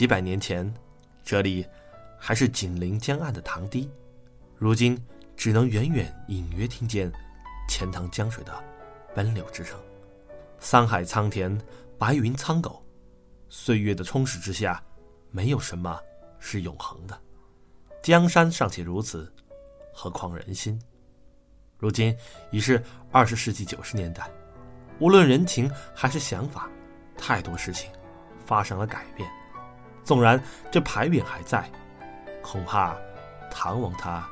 几百年前，这里还是紧邻江岸的塘堤，如今只能远远隐约听见钱塘江水的奔流之声。桑海苍田，白云苍狗，岁月的充实之下，没有什么是永恒的。江山尚且如此，何况人心？如今已是二十世纪九十年代，无论人情还是想法，太多事情发生了改变。纵然这牌匾还在，恐怕唐王他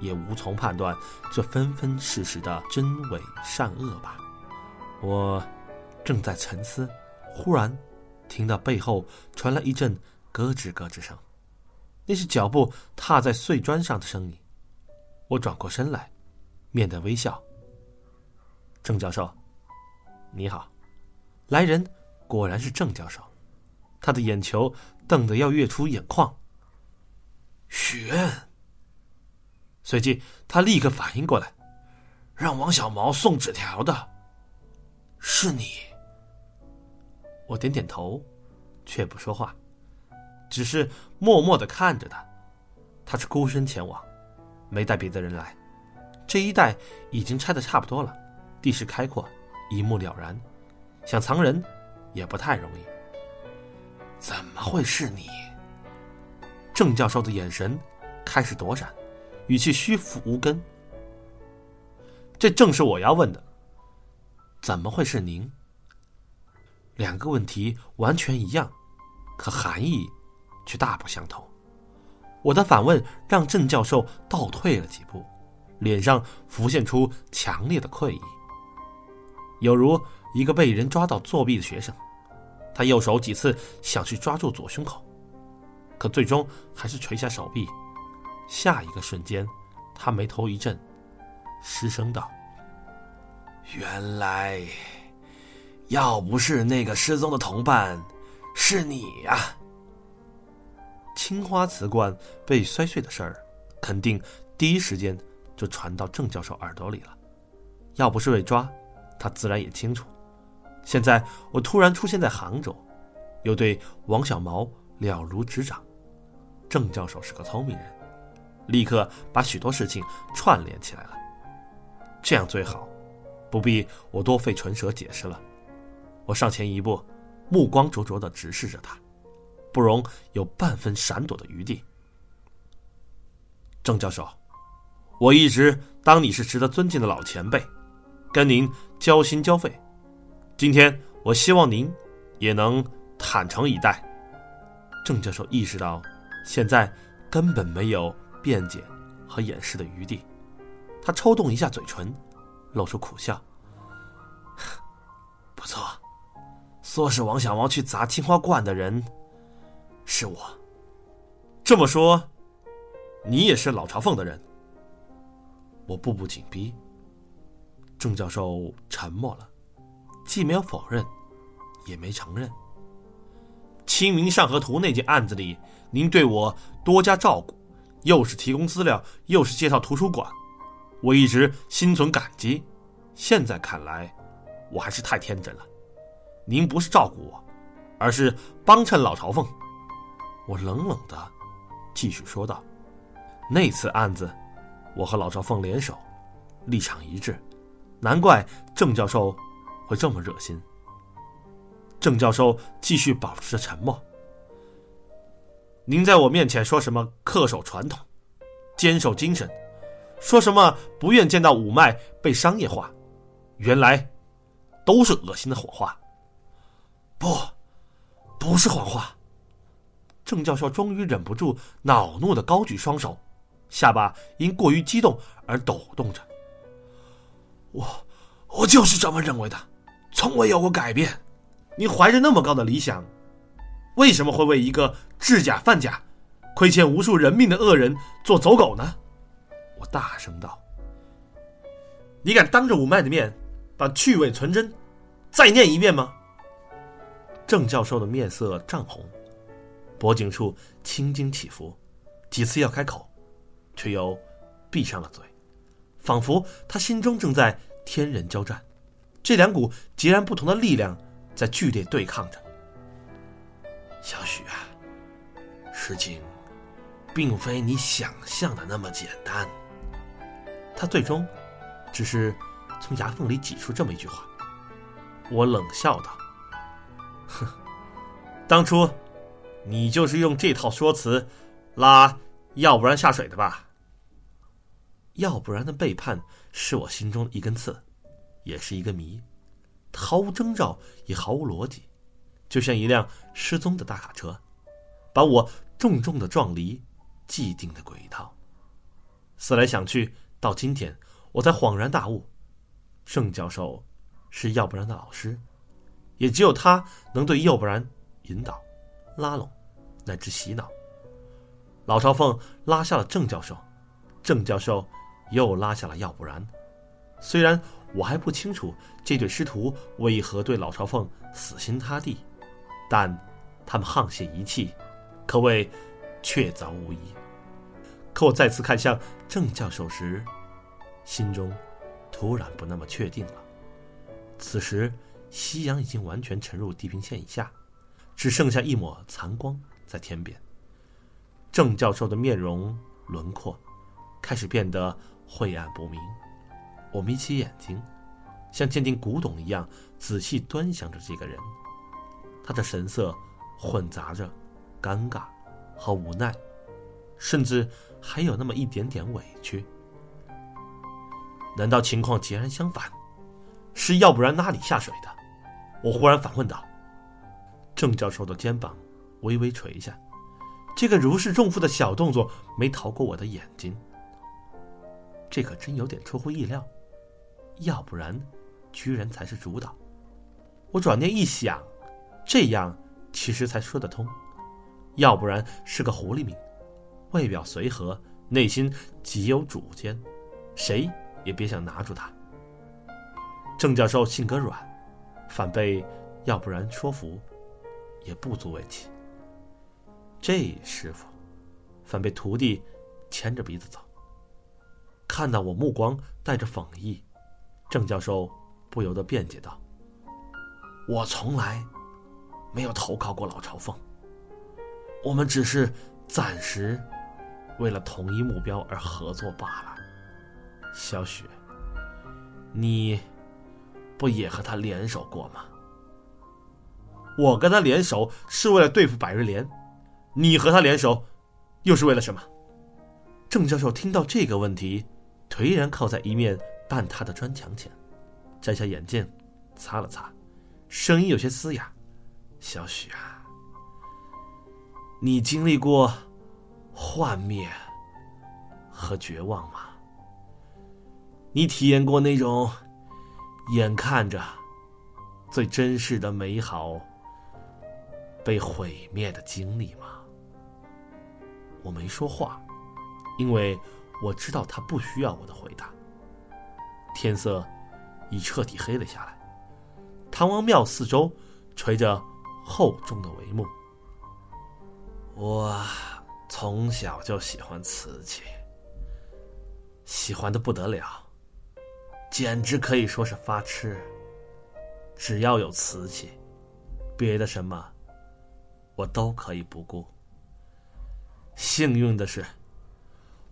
也无从判断这纷纷世事的真伪善恶吧。我正在沉思，忽然听到背后传来一阵咯吱咯吱声，那是脚步踏在碎砖上的声音。我转过身来，面带微笑。郑教授，你好。来人果然是郑教授，他的眼球。瞪得要跃出眼眶。许愿。随即他立刻反应过来，让王小毛送纸条的，是你。我点点头，却不说话，只是默默的看着他。他是孤身前往，没带别的人来。这一带已经拆的差不多了，地势开阔，一目了然，想藏人也不太容易。怎么会是你？郑教授的眼神开始躲闪，语气虚浮无根。这正是我要问的。怎么会是您？两个问题完全一样，可含义却大不相同。我的反问让郑教授倒退了几步，脸上浮现出强烈的愧意，有如一个被人抓到作弊的学生。他右手几次想去抓住左胸口，可最终还是垂下手臂。下一个瞬间，他眉头一震，失声道：“原来，要不是那个失踪的同伴，是你呀！”青花瓷罐被摔碎的事儿，肯定第一时间就传到郑教授耳朵里了。要不是被抓，他自然也清楚。现在我突然出现在杭州，又对王小毛了如指掌。郑教授是个聪明人，立刻把许多事情串联起来了。这样最好，不必我多费唇舌解释了。我上前一步，目光灼灼的直视着他，不容有半分闪躲的余地。郑教授，我一直当你是值得尊敬的老前辈，跟您交心交肺。今天，我希望您也能坦诚以待。郑教授意识到，现在根本没有辩解和掩饰的余地。他抽动一下嘴唇，露出苦笑：“不错，说是王小毛去砸青花罐的人，是我。这么说，你也是老朝奉的人？”我步步紧逼。郑教授沉默了。既没有否认，也没承认。《清明上河图》那件案子里，您对我多加照顾，又是提供资料，又是介绍图书馆，我一直心存感激。现在看来，我还是太天真了。您不是照顾我，而是帮衬老朝奉。我冷冷的继续说道：“那次案子，我和老朝奉联手，立场一致，难怪郑教授。”会这么热心？郑教授继续保持着沉默。您在我面前说什么恪守传统、坚守精神，说什么不愿见到五脉被商业化，原来都是恶心的谎话。不，不是谎话。郑教授终于忍不住恼怒的高举双手，下巴因过于激动而抖动着。我，我就是这么认为的。从未有过改变。你怀着那么高的理想，为什么会为一个制假贩假、亏欠无数人命的恶人做走狗呢？我大声道：“你敢当着五脉的面把去伪存真再念一遍吗？”郑教授的面色涨红，脖颈处青筋起伏，几次要开口，却又闭上了嘴，仿佛他心中正在天人交战。这两股截然不同的力量在剧烈对抗着。小许啊，事情并非你想象的那么简单。他最终只是从牙缝里挤出这么一句话。我冷笑道：“哼，当初你就是用这套说辞拉要不然下水的吧？要不然的背叛是我心中的一根刺，也是一个谜，毫无征兆，也毫无逻辑，就像一辆失踪的大卡车，把我重重的撞离既定的轨道。思来想去，到今天我才恍然大悟，郑教授。”是要不然的老师，也只有他能对要不然引导、拉拢，乃至洗脑。老朝奉拉下了郑教授，郑教授又拉下了要不然。虽然我还不清楚这对师徒为何对老朝奉死心塌地，但他们沆瀣一气，可谓确凿无疑。可我再次看向郑教授时，心中突然不那么确定了。此时，夕阳已经完全沉入地平线以下，只剩下一抹残光在天边。郑教授的面容轮廓开始变得晦暗不明。我眯起眼睛，像鉴定古董一样仔细端详着这个人。他的神色混杂着尴尬和无奈，甚至还有那么一点点委屈。难道情况截然相反？是要不然拉你下水的，我忽然反问道。郑教授的肩膀微微垂下，这个如释重负的小动作没逃过我的眼睛。这可真有点出乎意料，要不然，居然才是主导。我转念一想，这样其实才说得通。要不然是个狐狸命，外表随和，内心极有主见，谁也别想拿住他。郑教授性格软，反被要不然说服，也不足为奇。这师傅，反被徒弟牵着鼻子走。看到我目光带着讽意，郑教授不由得辩解道：“我从来没有投靠过老朝奉，我们只是暂时为了同一目标而合作罢了。”小雪，你。不也和他联手过吗？我跟他联手是为了对付百日莲，你和他联手又是为了什么？郑教授听到这个问题，颓然靠在一面半塌的砖墙前，摘下眼镜，擦了擦，声音有些嘶哑：“小许啊，你经历过幻灭和绝望吗？你体验过那种……”眼看着最真实的美好被毁灭的经历吗？我没说话，因为我知道他不需要我的回答。天色已彻底黑了下来，唐王庙四周垂着厚重的帷幕。我从小就喜欢瓷器，喜欢的不得了。简直可以说是发痴。只要有瓷器，别的什么，我都可以不顾。幸运的是，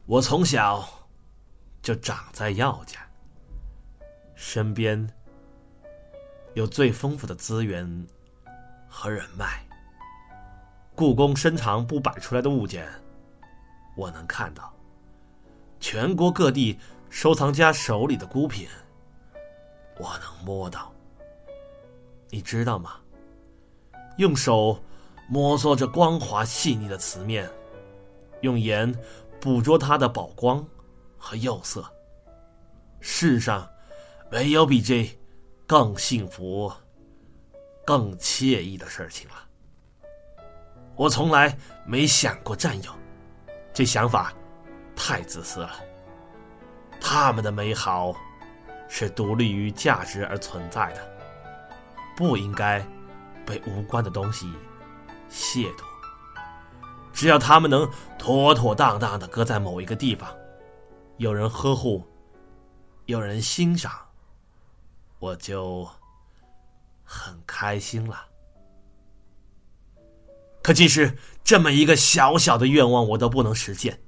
我从小就长在药家，身边有最丰富的资源和人脉。故宫深藏不摆出来的物件，我能看到。全国各地。收藏家手里的孤品，我能摸到。你知道吗？用手摸索着光滑细腻的瓷面，用眼捕捉它的宝光和釉色。世上没有比这更幸福、更惬意的事情了。我从来没想过占有，这想法太自私了。他们的美好，是独立于价值而存在的，不应该被无关的东西亵渎。只要他们能妥妥当当的搁在某一个地方，有人呵护，有人欣赏，我就很开心了。可即使这么一个小小的愿望，我都不能实现。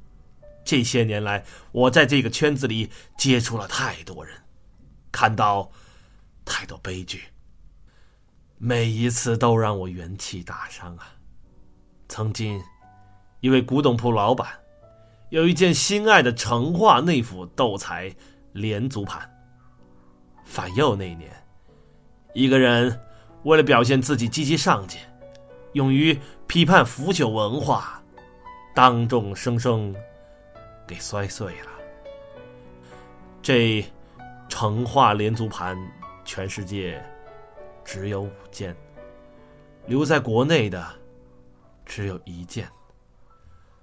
这些年来，我在这个圈子里接触了太多人，看到太多悲剧，每一次都让我元气大伤啊！曾经，一位古董铺老板有一件心爱的成化内府斗彩连足盘。反右那年，一个人为了表现自己积极上进，勇于批判腐朽文化，当众生生给摔碎了。这成化连足盘，全世界只有五件，留在国内的只有一件。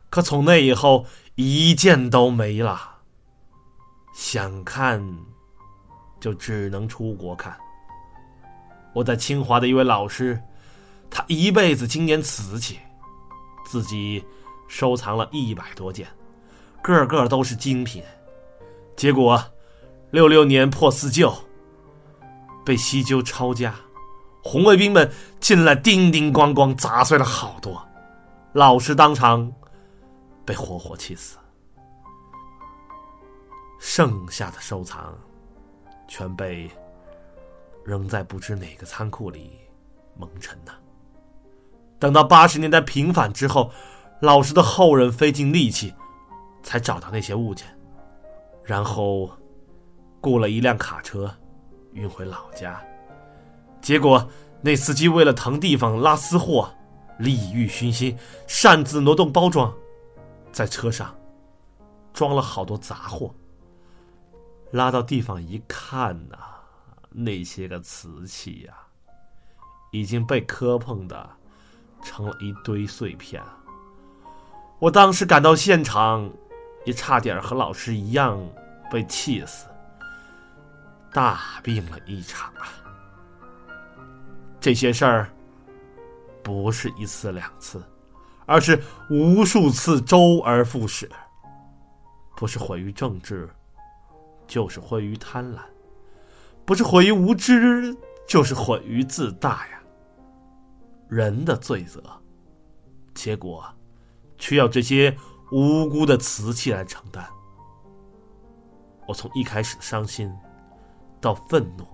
可从那以后，一件都没了。想看。就只能出国看。我在清华的一位老师，他一辈子精研瓷器，自己收藏了一百多件，个个都是精品。结果，六六年破四旧，被西周抄家，红卫兵们进来叮叮咣咣砸碎了好多，老师当场被活活气死。剩下的收藏。全被扔在不知哪个仓库里蒙尘呢。等到八十年代平反之后，老师的后人费尽力气才找到那些物件，然后雇了一辆卡车运回老家。结果那司机为了腾地方拉私货，利欲熏心，擅自挪动包装，在车上装了好多杂货。拉到地方一看呐，那些个瓷器呀，已经被磕碰的成了一堆碎片。我当时赶到现场，也差点和老师一样被气死，大病了一场啊！这些事儿不是一次两次，而是无数次周而复始，不是毁于政治。就是毁于贪婪，不是毁于无知，就是毁于自大呀。人的罪责，结果，却要这些无辜的瓷器来承担。我从一开始的伤心，到愤怒，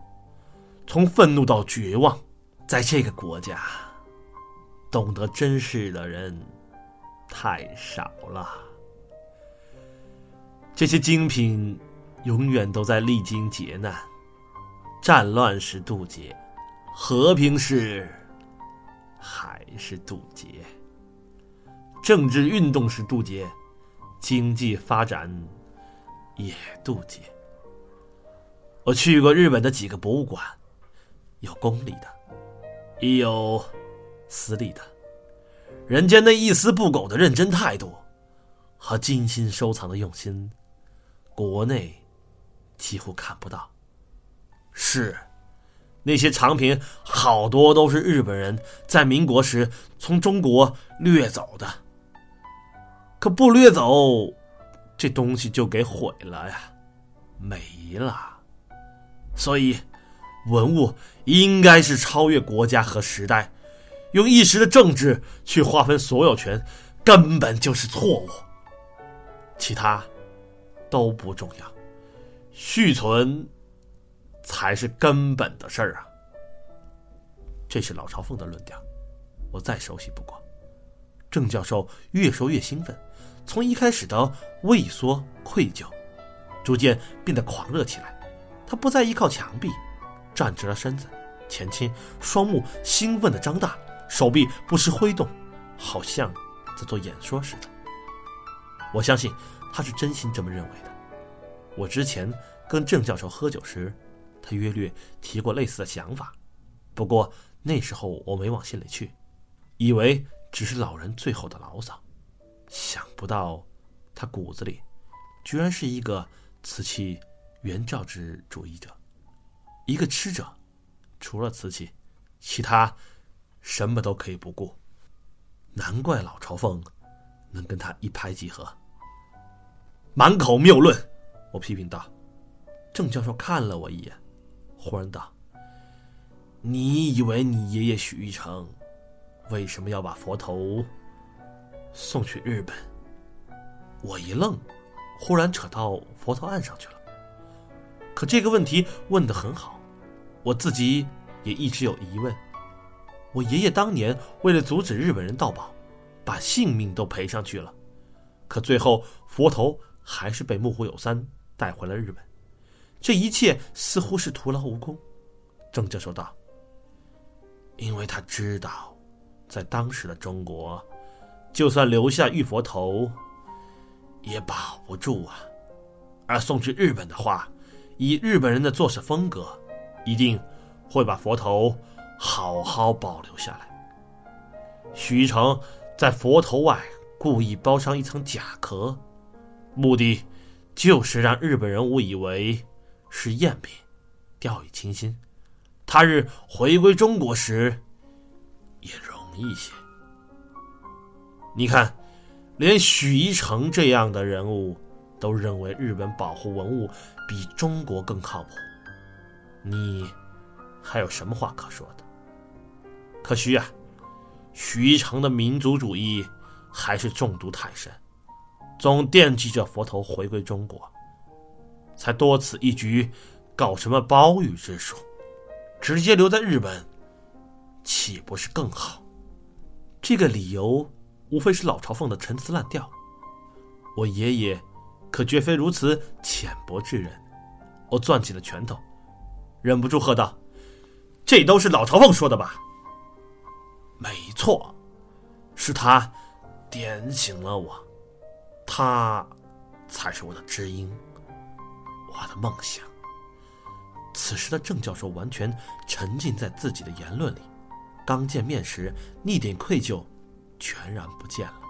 从愤怒到绝望，在这个国家，懂得珍视的人太少了。这些精品。永远都在历经劫难，战乱时渡劫，和平时还是渡劫，政治运动时渡劫，经济发展也渡劫。我去过日本的几个博物馆，有公立的，也有私立的，人间那一丝不苟的认真态度和精心收藏的用心，国内。几乎看不到。是，那些藏品好多都是日本人在民国时从中国掠走的。可不掠走，这东西就给毁了呀，没了。所以，文物应该是超越国家和时代，用一时的政治去划分所有权，根本就是错误。其他都不重要。续存才是根本的事儿啊！这是老朝奉的论调，我再熟悉不过。郑教授越说越兴奋，从一开始的畏缩愧疚，逐渐变得狂热起来。他不再依靠墙壁，站直了身子，前倾，双目兴奋的张大，手臂不时挥动，好像在做演说似的。我相信他是真心这么认为的。我之前跟郑教授喝酒时，他约略提过类似的想法，不过那时候我没往心里去，以为只是老人最后的牢骚。想不到，他骨子里居然是一个瓷器原造之主义者，一个吃者，除了瓷器，其他什么都可以不顾。难怪老朝奉能跟他一拍即合，满口谬论。我批评道：“郑教授看了我一眼，忽然道：‘你以为你爷爷许玉成为什么要把佛头送去日本？我一愣，忽然扯到佛头案上去了。可这个问题问得很好，我自己也一直有疑问。我爷爷当年为了阻止日本人盗宝，把性命都赔上去了，可最后佛头还是被木户有三带回了日本。这一切似乎是徒劳无功。郑教授道：“因为他知道。”在当时的中国，就算留下玉佛头，也保不住啊。而送去日本的话，以日本人的做事风格，一定会把佛头好好保留下来。许一成在佛头外故意包上一层假壳，目的就是让日本人误以为是赝品，掉以轻心。他日回归中国时，也容。易些，你看，连许一成这样的人物都认为日本保护文物比中国更靠谱，你还有什么话可说的？可惜啊，许一成的民族主义还是中毒太深，总惦记着佛头回归中国，才多此一举搞什么包玉之术，直接留在日本，岂不是更好？这个理由无非是老朝奉的陈词滥调，我爷爷可绝非如此浅薄之人。我攥起了拳头，忍不住喝道：“这都是老朝奉说的吧？”“没错，是他点醒了我，他才是我的知音，我的梦想。”此时的郑教授完全沉浸在自己的言论里。刚见面时那点愧疚，全然不见了。